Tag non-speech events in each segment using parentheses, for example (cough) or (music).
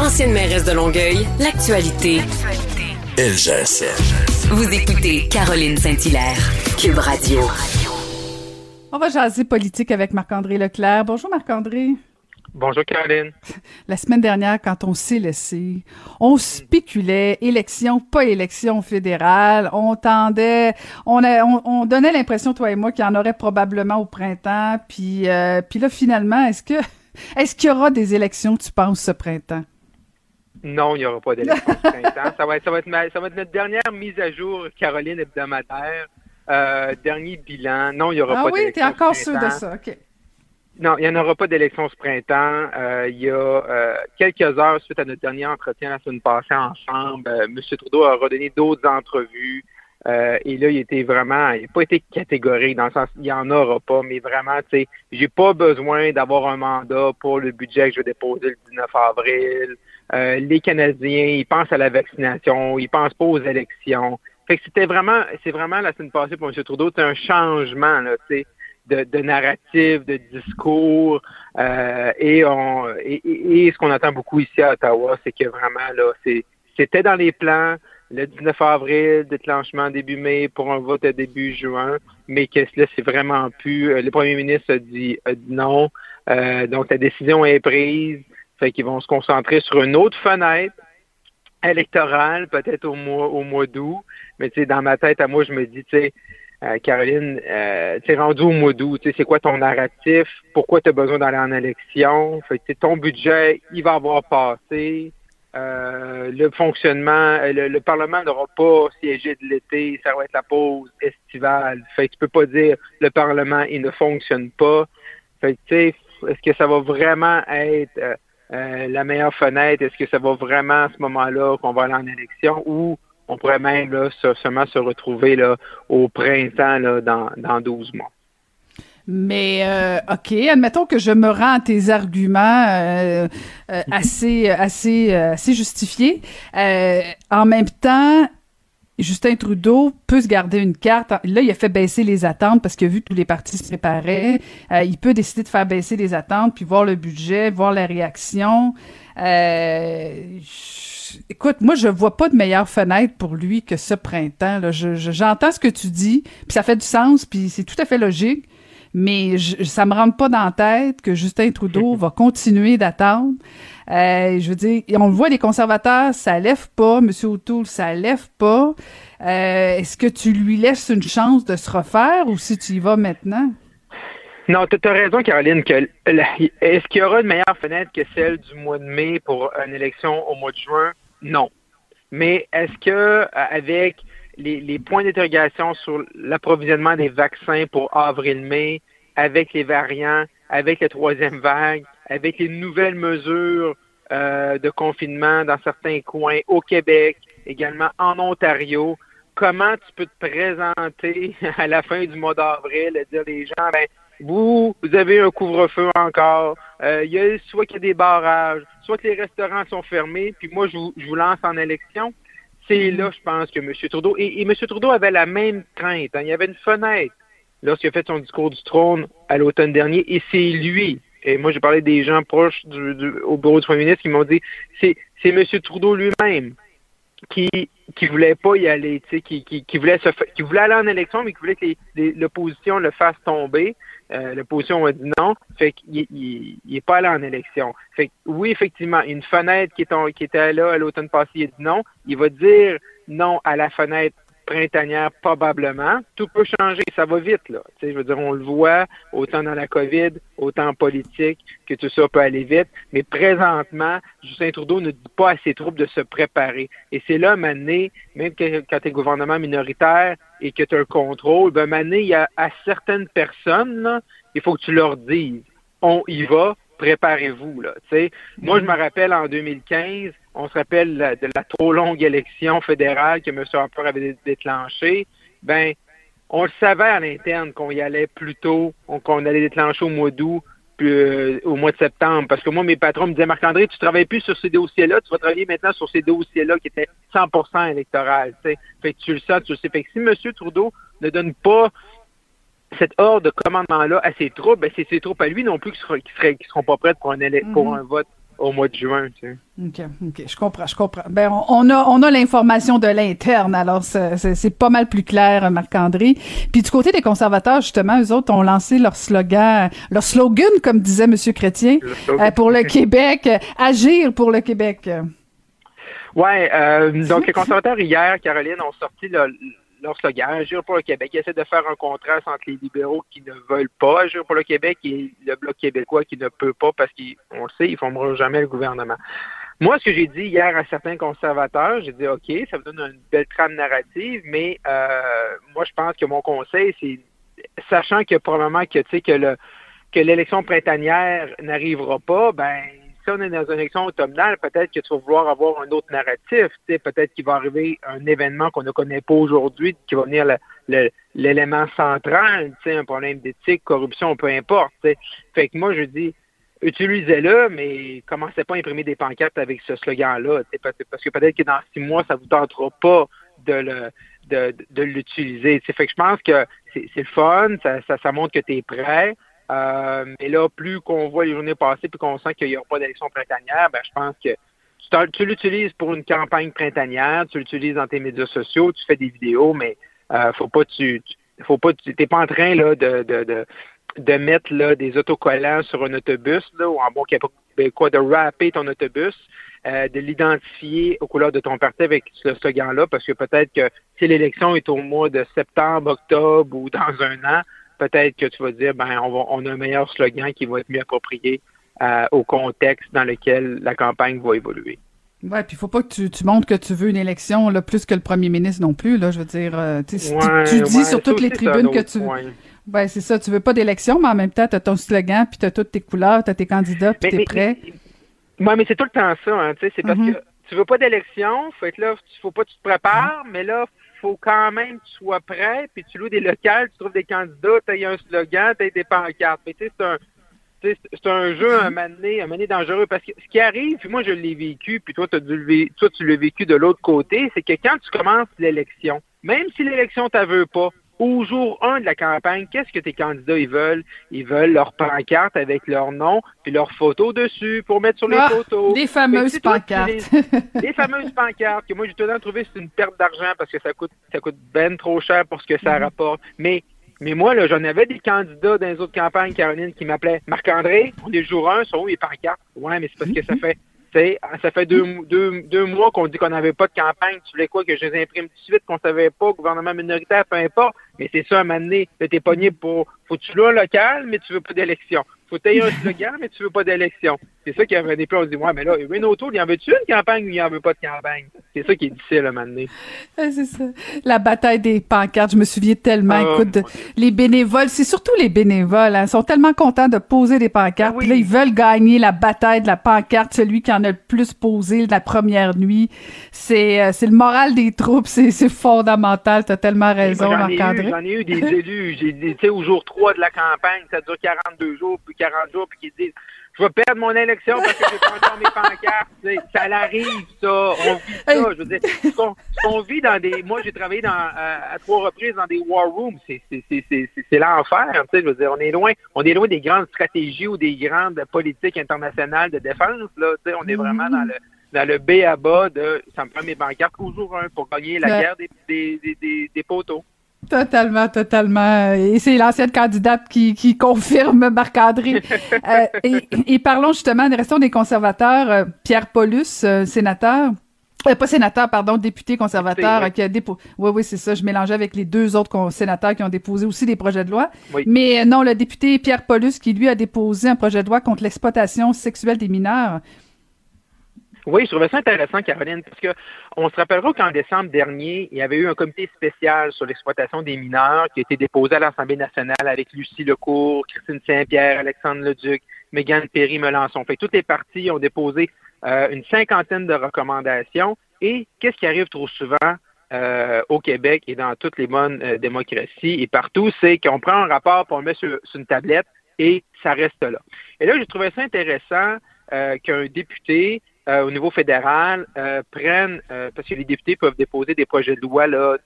Ancienne mairesse de Longueuil, l'actualité. LGSN. Vous écoutez Caroline Saint-Hilaire, Cube Radio. On va jaser politique avec Marc-André Leclerc. Bonjour Marc-André. Bonjour Caroline. La semaine dernière, quand on s'est laissé, on spéculait, élection, pas élection fédérale, on tendait, on, on, donnait l'impression, toi et moi, qu'il y en aurait probablement au printemps, puis, euh, puis là, finalement, est-ce que est-ce qu'il y aura des élections, tu penses, ce printemps? Non, il n'y aura pas d'élection (laughs) ce printemps. Ça va, être, ça, va être, ça va être notre dernière mise à jour, Caroline hebdomadaire. Euh, dernier bilan. Non, il n'y aura ah pas d'élection. Ah oui, tu es encore sûr de ça. OK. Non, il n'y en aura pas d'élection ce printemps. Euh, il y a euh, quelques heures suite à notre dernier entretien la semaine passée en chambre, M. Trudeau a redonné d'autres entrevues. Et là, il était vraiment, il n'a pas été catégorique dans le sens, il n'y en aura pas, mais vraiment, tu sais, j'ai pas besoin d'avoir un mandat pour le budget que je vais déposer le 19 avril. Euh, les Canadiens, ils pensent à la vaccination, ils pensent pas aux élections. Fait que c'était vraiment, c'est vraiment la semaine passée pour M. Trudeau, c'est un changement, tu sais, de, de, narratif, de discours, euh, et, on, et, ce qu'on attend beaucoup ici à Ottawa, c'est que vraiment, là, c'était dans les plans, le 19 avril, déclenchement début mai pour un vote à début juin, mais que là, c'est vraiment plus. Euh, le premier ministre a dit, a dit non. donc, la décision est prise. Fait qu'ils vont se concentrer sur une autre fenêtre électorale, peut-être au mois, au mois d'août. Mais tu sais, dans ma tête, à moi, je me dis, tu sais, euh, Caroline, euh, tu es rendu au mois d'août, c'est quoi ton narratif? Pourquoi tu as besoin d'aller en élection? Fait que ton budget, il va avoir passé. Euh, le fonctionnement, le, le Parlement n'aura pas siégé de l'été, ça va être la pause estivale. Fait que tu peux pas dire le Parlement, il ne fonctionne pas. Fait que, tu sais, est-ce que ça va vraiment être euh, la meilleure fenêtre, est-ce que ça va vraiment à ce moment-là qu'on va aller en élection? Ou on pourrait même là, seulement se retrouver là, au printemps là, dans, dans 12 mois? Mais euh, OK, admettons que je me rends à tes arguments euh, assez, assez, assez justifiés. en même temps, Justin Trudeau peut se garder une carte. Là, il a fait baisser les attentes parce qu'il a vu que tous les partis se préparaient. Euh, il peut décider de faire baisser les attentes, puis voir le budget, voir la réaction. Euh, écoute, moi, je vois pas de meilleure fenêtre pour lui que ce printemps. j'entends ce que tu dis, puis ça fait du sens, puis c'est tout à fait logique. Mais je, ça me rentre pas dans la tête que Justin Trudeau (laughs) va continuer d'attendre. Euh, je veux dire, on le voit, les conservateurs, ça lève pas. M. O'Toole, ça lève pas. Euh, est-ce que tu lui laisses une chance de se refaire ou si tu y vas maintenant? Non, tu as raison, Caroline. Que est-ce qu'il y aura une meilleure fenêtre que celle du mois de mai pour une élection au mois de juin? Non. Mais est-ce que euh, avec les, points d'interrogation sur l'approvisionnement des vaccins pour avril-mai, avec les variants, avec la troisième vague, avec les nouvelles mesures euh, de confinement dans certains coins au Québec, également en Ontario. Comment tu peux te présenter (laughs) à la fin du mois d'avril et dire les gens, ben, vous, vous avez un couvre-feu encore, euh, il y a soit qu'il y a des barrages, soit que les restaurants sont fermés, puis moi, je vous lance en élection. C'est là, je pense, que M. Trudeau, et, M. Trudeau avait la même crainte. Hein. il y avait une fenêtre lorsqu'il a fait son discours du trône à l'automne dernier, et c'est lui et moi j'ai parlé des gens proches du, au bureau du premier ministre qui m'ont dit c'est c'est M. Trudeau lui-même qui qui voulait pas y aller, tu sais, qui, qui, qui voulait se qui voulait aller en élection, mais qui voulait que l'opposition le fasse tomber. Euh, l'opposition a dit non, fait qu'il il, est pas allé en élection. Fait que, oui, effectivement, une fenêtre qui, est qui était là à l'automne passé, il a dit non. Il va dire non à la fenêtre printanière, probablement. Tout peut changer, ça va vite, là. Tu sais, je veux dire, on le voit, autant dans la COVID, autant en politique, que tout ça peut aller vite. Mais présentement, Justin Trudeau ne dit pas à ses troupes de se préparer. Et c'est là, Mané, même quand tu es gouvernement minoritaire et que tu as un contrôle, ben, Mané, il y a à certaines personnes, là, il faut que tu leur dises, on y va, préparez-vous. Là, Moi, je me rappelle en 2015, on se rappelle de la trop longue élection fédérale que M. Harper avait déclenchée. Ben, on le savait à l'interne qu'on y allait plus tôt, qu'on allait déclencher au mois d'août, euh, au mois de septembre. Parce que moi, mes patrons me disaient, Marc-André, tu travailles plus sur ces dossiers-là, tu vas travailler maintenant sur ces dossiers-là qui étaient 100% électoral. Fait que tu le sais, tu le sais. Fait que si M. Trudeau ne donne pas cette ordre de commandement-là à ses troupes, ben c'est ses troupes à lui non plus qui, seront, qui, seront pas prêtes pour un, pour mhm. un vote au mois de juin. OK, OK, je comprends, je comprends. Ben, on, a, on a l'information de l'interne, alors c'est pas mal plus clair, Marc-André. Puis du côté des conservateurs, justement, eux autres ont lancé leur slogan, leur slogan, comme disait M. Chrétien, euh, pour le Québec, agir pour le Québec. Ouais, euh, donc les conservateurs hier, Caroline, ont sorti le, leur slogan, Agir pour le Québec. Ils essaient de faire un contraste entre les libéraux qui ne veulent pas agir pour le Québec et le Bloc québécois qui ne peut pas parce qu'on le sait, ils ne formeront jamais le gouvernement. Moi, ce que j'ai dit hier à certains conservateurs, j'ai dit OK, ça me donne une belle trame narrative, mais euh, moi, je pense que mon conseil, c'est sachant que probablement que tu sais que le que l'élection printanière n'arrivera pas, ben si on est dans une élection automnale, peut-être que tu vas vouloir avoir un autre narratif. Peut-être qu'il va arriver un événement qu'on ne connaît pas aujourd'hui, qui va venir l'élément central, un problème d'éthique, corruption, peu importe. Fait que moi, je dis, utilisez-le, mais commencez pas à imprimer des pancartes avec ce slogan-là. Parce que peut-être que dans six mois, ça vous tentera pas de l'utiliser. Fait que je pense que c'est le fun, ça, ça montre que tu es prêt. Euh, mais là, plus qu'on voit les journées passer puis qu'on sent qu'il n'y aura pas d'élection printanière, ben, je pense que tu, l'utilises pour une campagne printanière, tu l'utilises dans tes médias sociaux, tu fais des vidéos, mais euh, faut pas tu, faut pas tu pas en train là de, de, de, mettre là des autocollants sur un autobus là ou en bon québécois de rapper ton autobus, euh, de l'identifier aux couleurs de ton parti avec ce slogan-là, parce que peut-être que si l'élection est au mois de septembre, octobre ou dans un an, peut-être que tu vas dire, ben, on, a un meilleur slogan qui va être mieux approprié euh, au contexte dans lequel la campagne va évoluer. Ouais, puis il faut pas que tu, tu, montres que tu veux une élection là, plus que le premier ministre non plus. Là, je veux dire, euh, tu, dis sur toutes les tribunes que tu veux. Ouais, c'est ça. Tu veux pas d'élection, mais en même temps, tu as ton slogan, puis tu as toutes tes couleurs, tu as tes candidats, puis tu es prêt. Oui, mais c'est tout le temps ça. Hein, c'est parce mm-hmm. que tu veux pas d'élection, faut être là, faut pas que tu te prépares, mais là, faut quand même que tu sois prêt, puis tu loues des locales, tu trouves des candidats, tu as un slogan, tu as des pancartes. Mais tu sais, c'est un c'est un jeu mané, un dangereux parce que ce qui arrive, puis moi je l'ai vécu, puis toi, as dû, toi tu l'as vécu de l'autre côté, c'est que quand tu commences l'élection, même si l'élection t'en pas, au jour 1 de la campagne, qu'est-ce que tes candidats ils veulent? Ils veulent leur pancarte avec leur nom puis leur photo dessus pour mettre sur les ah, photos. Des fameuses pancartes. des fameuses pancartes que moi j'ai tout le temps trouvé c'est une perte d'argent parce que ça coûte ça coûte ben trop cher pour ce que ça mhm. rapporte. Mais mais moi, là, j'en avais des candidats dans les autres campagnes, Caroline, qui m'appelaient Marc-André, on est jour 1, sont où les pancartes? Ouais, mais c'est parce que ça fait ça fait deux, deux, deux mois qu'on dit qu'on n'avait pas de campagne. Tu voulais quoi que je les imprime tout de suite, qu'on savait pas, gouvernement minoritaire, peu importe. Mais c'est ça, à un moment donné, t'es pogné pour, faut que tu un local, mais tu veux pas d'élection. Faut tailler un (laughs) slogan, mais tu veux pas d'élection. C'est ça qui a des. On se dit, ouais, mais là, Renault il en veut-tu une campagne ou il en veut pas de campagne? C'est ça qui est difficile à donné. c'est ça. La bataille des pancartes, je me souviens tellement. Ah, écoute, les bénévoles, c'est surtout les bénévoles, hein, sont tellement contents de poser des pancartes. Ah là, ils veulent gagner la bataille de la pancarte, celui qui en a le plus posé la première nuit. C'est, euh, c'est le moral des troupes, (laughs) c'est, c'est fondamental. T'as tellement raison, Marc-André. J'en ai eu des élus, j'ai, tu sais, au jour 3 de la campagne, ça dure 42 jours, puis 40 jours, puis qui disent je vais perdre mon élection parce que j'ai pas encore mes pancartes. Ça l'arrive, ça. On vit ça. Je veux dire, ce qu'on vit dans des. Moi, j'ai travaillé dans, à, trois reprises dans des war rooms. C'est l'enfer. Je veux dire, on est loin. On est loin des grandes stratégies ou des grandes politiques internationales de défense. Là, on est vraiment dans le dans le B à bas de ça me prend mes pancartes au jour un pour gagner la guerre des, des, des, des poteaux. Totalement, totalement. Et c'est l'ancienne candidate qui, qui confirme Marc-André. (laughs) euh, et, et, parlons justement, restons des conservateurs. Euh, Pierre Paulus, euh, sénateur. Euh, pas sénateur, pardon, député conservateur qui a déposé. Oui, oui, c'est ça. Je mélangeais avec les deux autres sénateurs qui ont déposé aussi des projets de loi. Mais non, le député Pierre Paulus qui lui a déposé un projet de loi contre l'exploitation sexuelle des mineurs. Oui, je trouvais ça intéressant, Caroline, parce que on se rappellera qu'en décembre dernier, il y avait eu un comité spécial sur l'exploitation des mineurs qui a été déposé à l'Assemblée nationale avec Lucie Lecourt, Christine Saint-Pierre, Alexandre Leduc, Mégane Perry, Melançon. Fait toutes les parties ont déposé euh, une cinquantaine de recommandations. Et qu'est-ce qui arrive trop souvent euh, au Québec et dans toutes les bonnes euh, démocraties et partout, c'est qu'on prend un rapport, pour le met sur, une tablette et ça reste là. Et là, j'ai trouvé ça intéressant qu'un député euh, au niveau fédéral euh, prennent, euh, parce que les députés peuvent déposer des projets de loi là,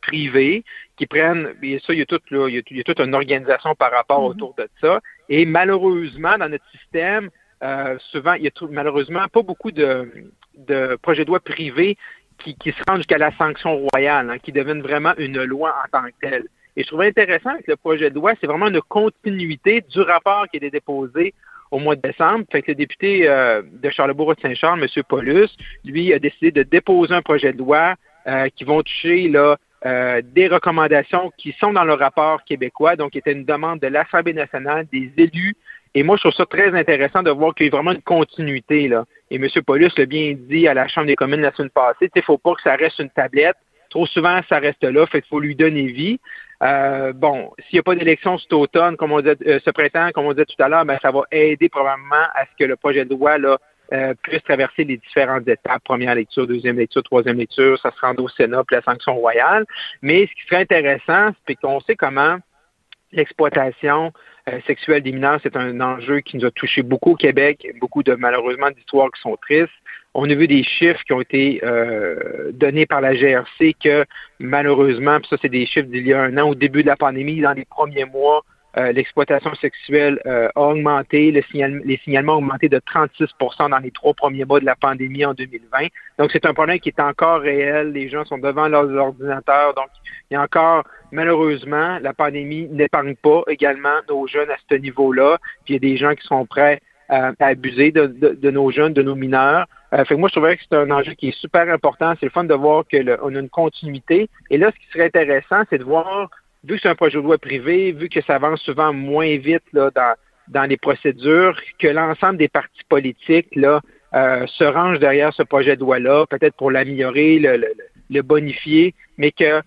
privés, qui prennent, bien sûr, il y a toute, il y a, toute une organisation par rapport mm-hmm. autour de ça. Et malheureusement, dans notre système, souvent, il y a malheureusement pas beaucoup de, de projets de loi privés qui, qui se rendent jusqu'à la sanction royale, hein, qui deviennent vraiment une loi en tant que telle. Et je trouvais intéressant que le projet de loi, c'est vraiment une continuité du rapport qui a été déposé au mois de décembre. Fait que le député euh, de Charlebourg-Saint-Charles, M. Paulus, lui, a décidé de déposer un projet de loi euh, qui vont toucher là, euh, des recommandations qui sont dans le rapport québécois, donc qui était une demande de l'Assemblée nationale, des élus. Et moi, je trouve ça très intéressant de voir qu'il y a vraiment une continuité. Là. Et M. Paulus l'a bien dit à la Chambre des communes la semaine passée, il ne faut pas que ça reste une tablette. Trop souvent, ça reste là, fait qu'il faut lui donner vie. Euh, bon, s'il n'y a pas d'élection cet automne, comme on dit, euh, ce printemps, comme on disait tout à l'heure, ben, ça va aider probablement à ce que le projet de loi là, euh, puisse traverser les différentes étapes, première lecture, deuxième lecture, troisième lecture, ça se rend au Sénat, puis la sanction royale. Mais ce qui serait intéressant, c'est qu'on sait comment l'exploitation sexuelle des mineurs, c'est un enjeu qui nous a touché beaucoup au Québec, beaucoup de malheureusement d'histoires qui sont tristes. On a vu des chiffres qui ont été euh, donnés par la GRC que malheureusement, puis ça c'est des chiffres d'il y a un an, au début de la pandémie, dans les premiers mois, euh, l'exploitation sexuelle euh, a augmenté, le les signalements ont augmenté de 36% dans les trois premiers mois de la pandémie en 2020. Donc c'est un problème qui est encore réel. Les gens sont devant leurs ordinateurs. Donc il y a encore, malheureusement, la pandémie n'épargne pas également nos jeunes à ce niveau-là. Puis il y a des gens qui sont prêts à abuser de, de, nos jeunes, de nos mineurs. Euh, fait que moi, je trouverais que c'est un enjeu qui est super important. C'est le fun de voir qu'on a une continuité. Et là, ce qui serait intéressant, c'est de voir, vu que c'est un projet de loi privé, vu que ça avance souvent moins vite là, dans, dans les procédures, que l'ensemble des partis politiques là, euh, se rangent derrière ce projet de loi-là, peut-être pour l'améliorer, le, le, le, bonifier, mais que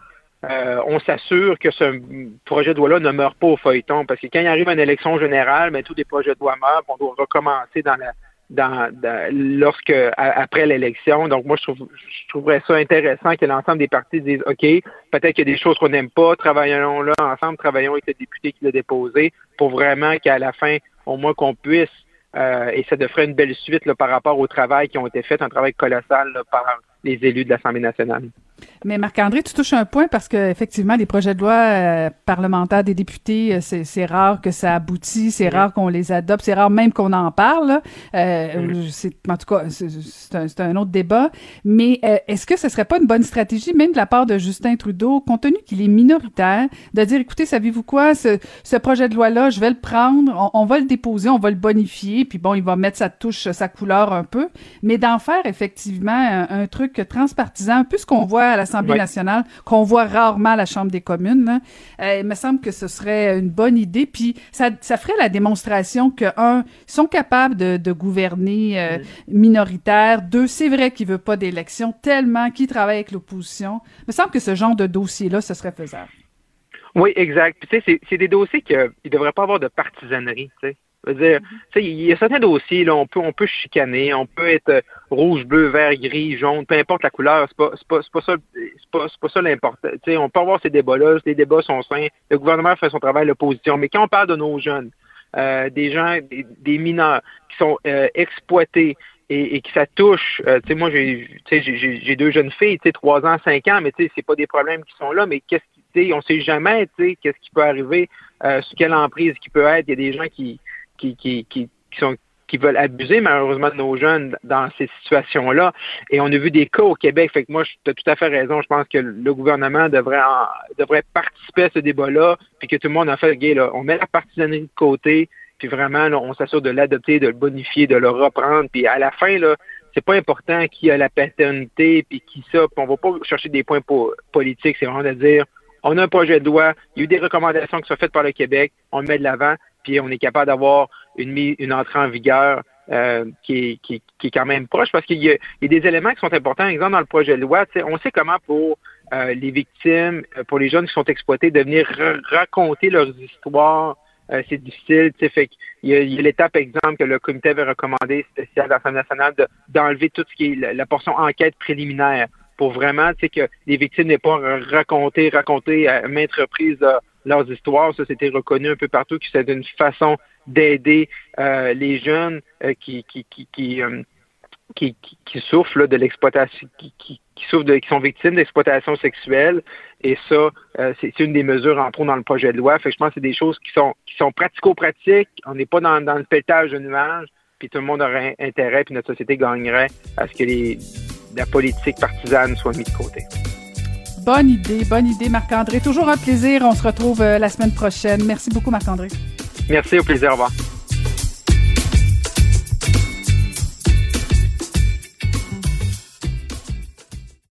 euh, on s'assure que ce projet de loi-là ne meurt pas au feuilleton. Parce que quand il arrive une élection générale, ben, tous les projets de loi meurent, on doit recommencer dans la dans, lorsque après l'élection. Donc moi, je, trouve, je trouverais ça intéressant que l'ensemble des partis disent OK, peut-être qu'il y a des choses qu'on n'aime pas, travaillons là ensemble, travaillons avec le député qui l'a déposé pour vraiment qu'à la fin, au moins qu'on puisse, euh, et ça devrait une belle suite là, par rapport au travail qui ont été fait, un travail colossal par les élus de l'Assemblée nationale. Mais Marc-André, tu touches un point parce que effectivement, les projets de loi euh, parlementaires des députés, euh, c'est rare que ça aboutit, c'est rare qu'on les adopte, c'est rare même qu'on en parle. Euh, c'est en tout cas, c'est un, un, autre débat. Mais euh, est-ce que ce serait pas une bonne stratégie, même de la part de Justin Trudeau, compte tenu qu'il est minoritaire, de dire, écoutez, savez-vous quoi, ce, ce projet de loi-là, je vais le prendre, on, va le déposer, on va le bonifier, puis bon, il va mettre sa touche, sa couleur un peu, mais d'en faire effectivement un, un truc transpartisan, un peu ce qu'on voit à l'Assemblée nationale, qu'on voit rarement à la Chambre des communes. Euh, il me semble que ce serait une bonne idée. Puis ça, ça ferait la démonstration que, un, ils sont capables de, de gouverner euh, minoritaire. Deux, c'est vrai qu'ils veulent pas d'élection tellement qu'ils travaillent avec l'opposition. Il me semble que ce genre de dossier-là, ce serait faisable. Oui, exact. Puis, tu sais, c'est des dossiers qu'il ne devrait pas avoir de partisanerie. Tu sais veux dire, il y a certains dossiers, là, on peut, on peut chicaner, on peut être euh, rouge, bleu, vert, gris, jaune, peu importe la couleur, c'est pas, c'est pas, c'est pas ça, c'est pas, c'est pas ça l'important. on peut avoir ces débats-là, les débats sont sains, le gouvernement fait son travail, l'opposition, mais quand on parle de nos jeunes, euh, des gens, des, mineurs qui sont euh, exploités et, et que ça touche, tu sais, moi j'ai, j'ai, j'ai deux jeunes filles, tu sais, trois ans, cinq ans, mais tu sais, c'est pas des problèmes qui sont là, mais qu'est-ce qui, tu sais, on sait jamais, tu sais, qu'est-ce qui peut arriver, euh, sur quelle emprise qui peut être, il y a des gens qui qui, qui, qui, sont qui veulent abuser malheureusement de nos jeunes dans ces situations-là. Et on a vu des cas au Québec. Fait que moi, tu as tout à fait raison. Je pense que le gouvernement devrait devrait participer à ce débat-là, puis que tout le monde a fait, gay, là, on met la partisanerie de côté, puis vraiment, on s'assure de l'adopter, de le bonifier, de le reprendre. Puis à la fin, là, c'est pas important qui a la paternité, puis qui ça. Puis on va pas chercher des points politiques. C'est vraiment de dire, on a un projet de loi, il y a eu des recommandations qui sont faites par le Québec, on le met de l'avant, puis on est capable d'avoir une, une entrée en vigueur euh, qui, qui, qui, est quand même proche parce qu'il y, y, a des éléments qui sont importants. Exemple, dans le projet de loi, on sait comment pour euh, les victimes, euh, pour les jeunes qui sont exploités, de venir raconter leurs histoires. Euh, c'est difficile. Fait il y a, y a l'étape, exemple, que le comité avait recommandé spécial de l'Assemblée nationale d'enlever tout ce qui est la, portion enquête préliminaire pour vraiment que les victimes n'aient pas raconté, raconté à maintes reprises leurs histoires. Ça, c'était reconnu un peu partout que c'était une façon d'aider euh, les jeunes euh, qui qui qui euh, qui, qui, souffrent de l'exploitation, qui, qui, souffrent de, qui sont victimes d'exploitation sexuelle. Et ça, c'est une des mesures en pro dans le projet de loi. Fait que je pense que c'est des choses qui sont qui sont pratico-pratiques. On n'est pas dans, dans le pétage de nuages. puis tout le monde aurait intérêt, puis notre société gagnerait à ce que les, la politique partisane soit mise de côté. Bonne idée, bonne idée, Marc-André. Toujours un plaisir. On se retrouve euh, la semaine prochaine. Merci beaucoup, Marc-André. Merci, au plaisir. Au revoir.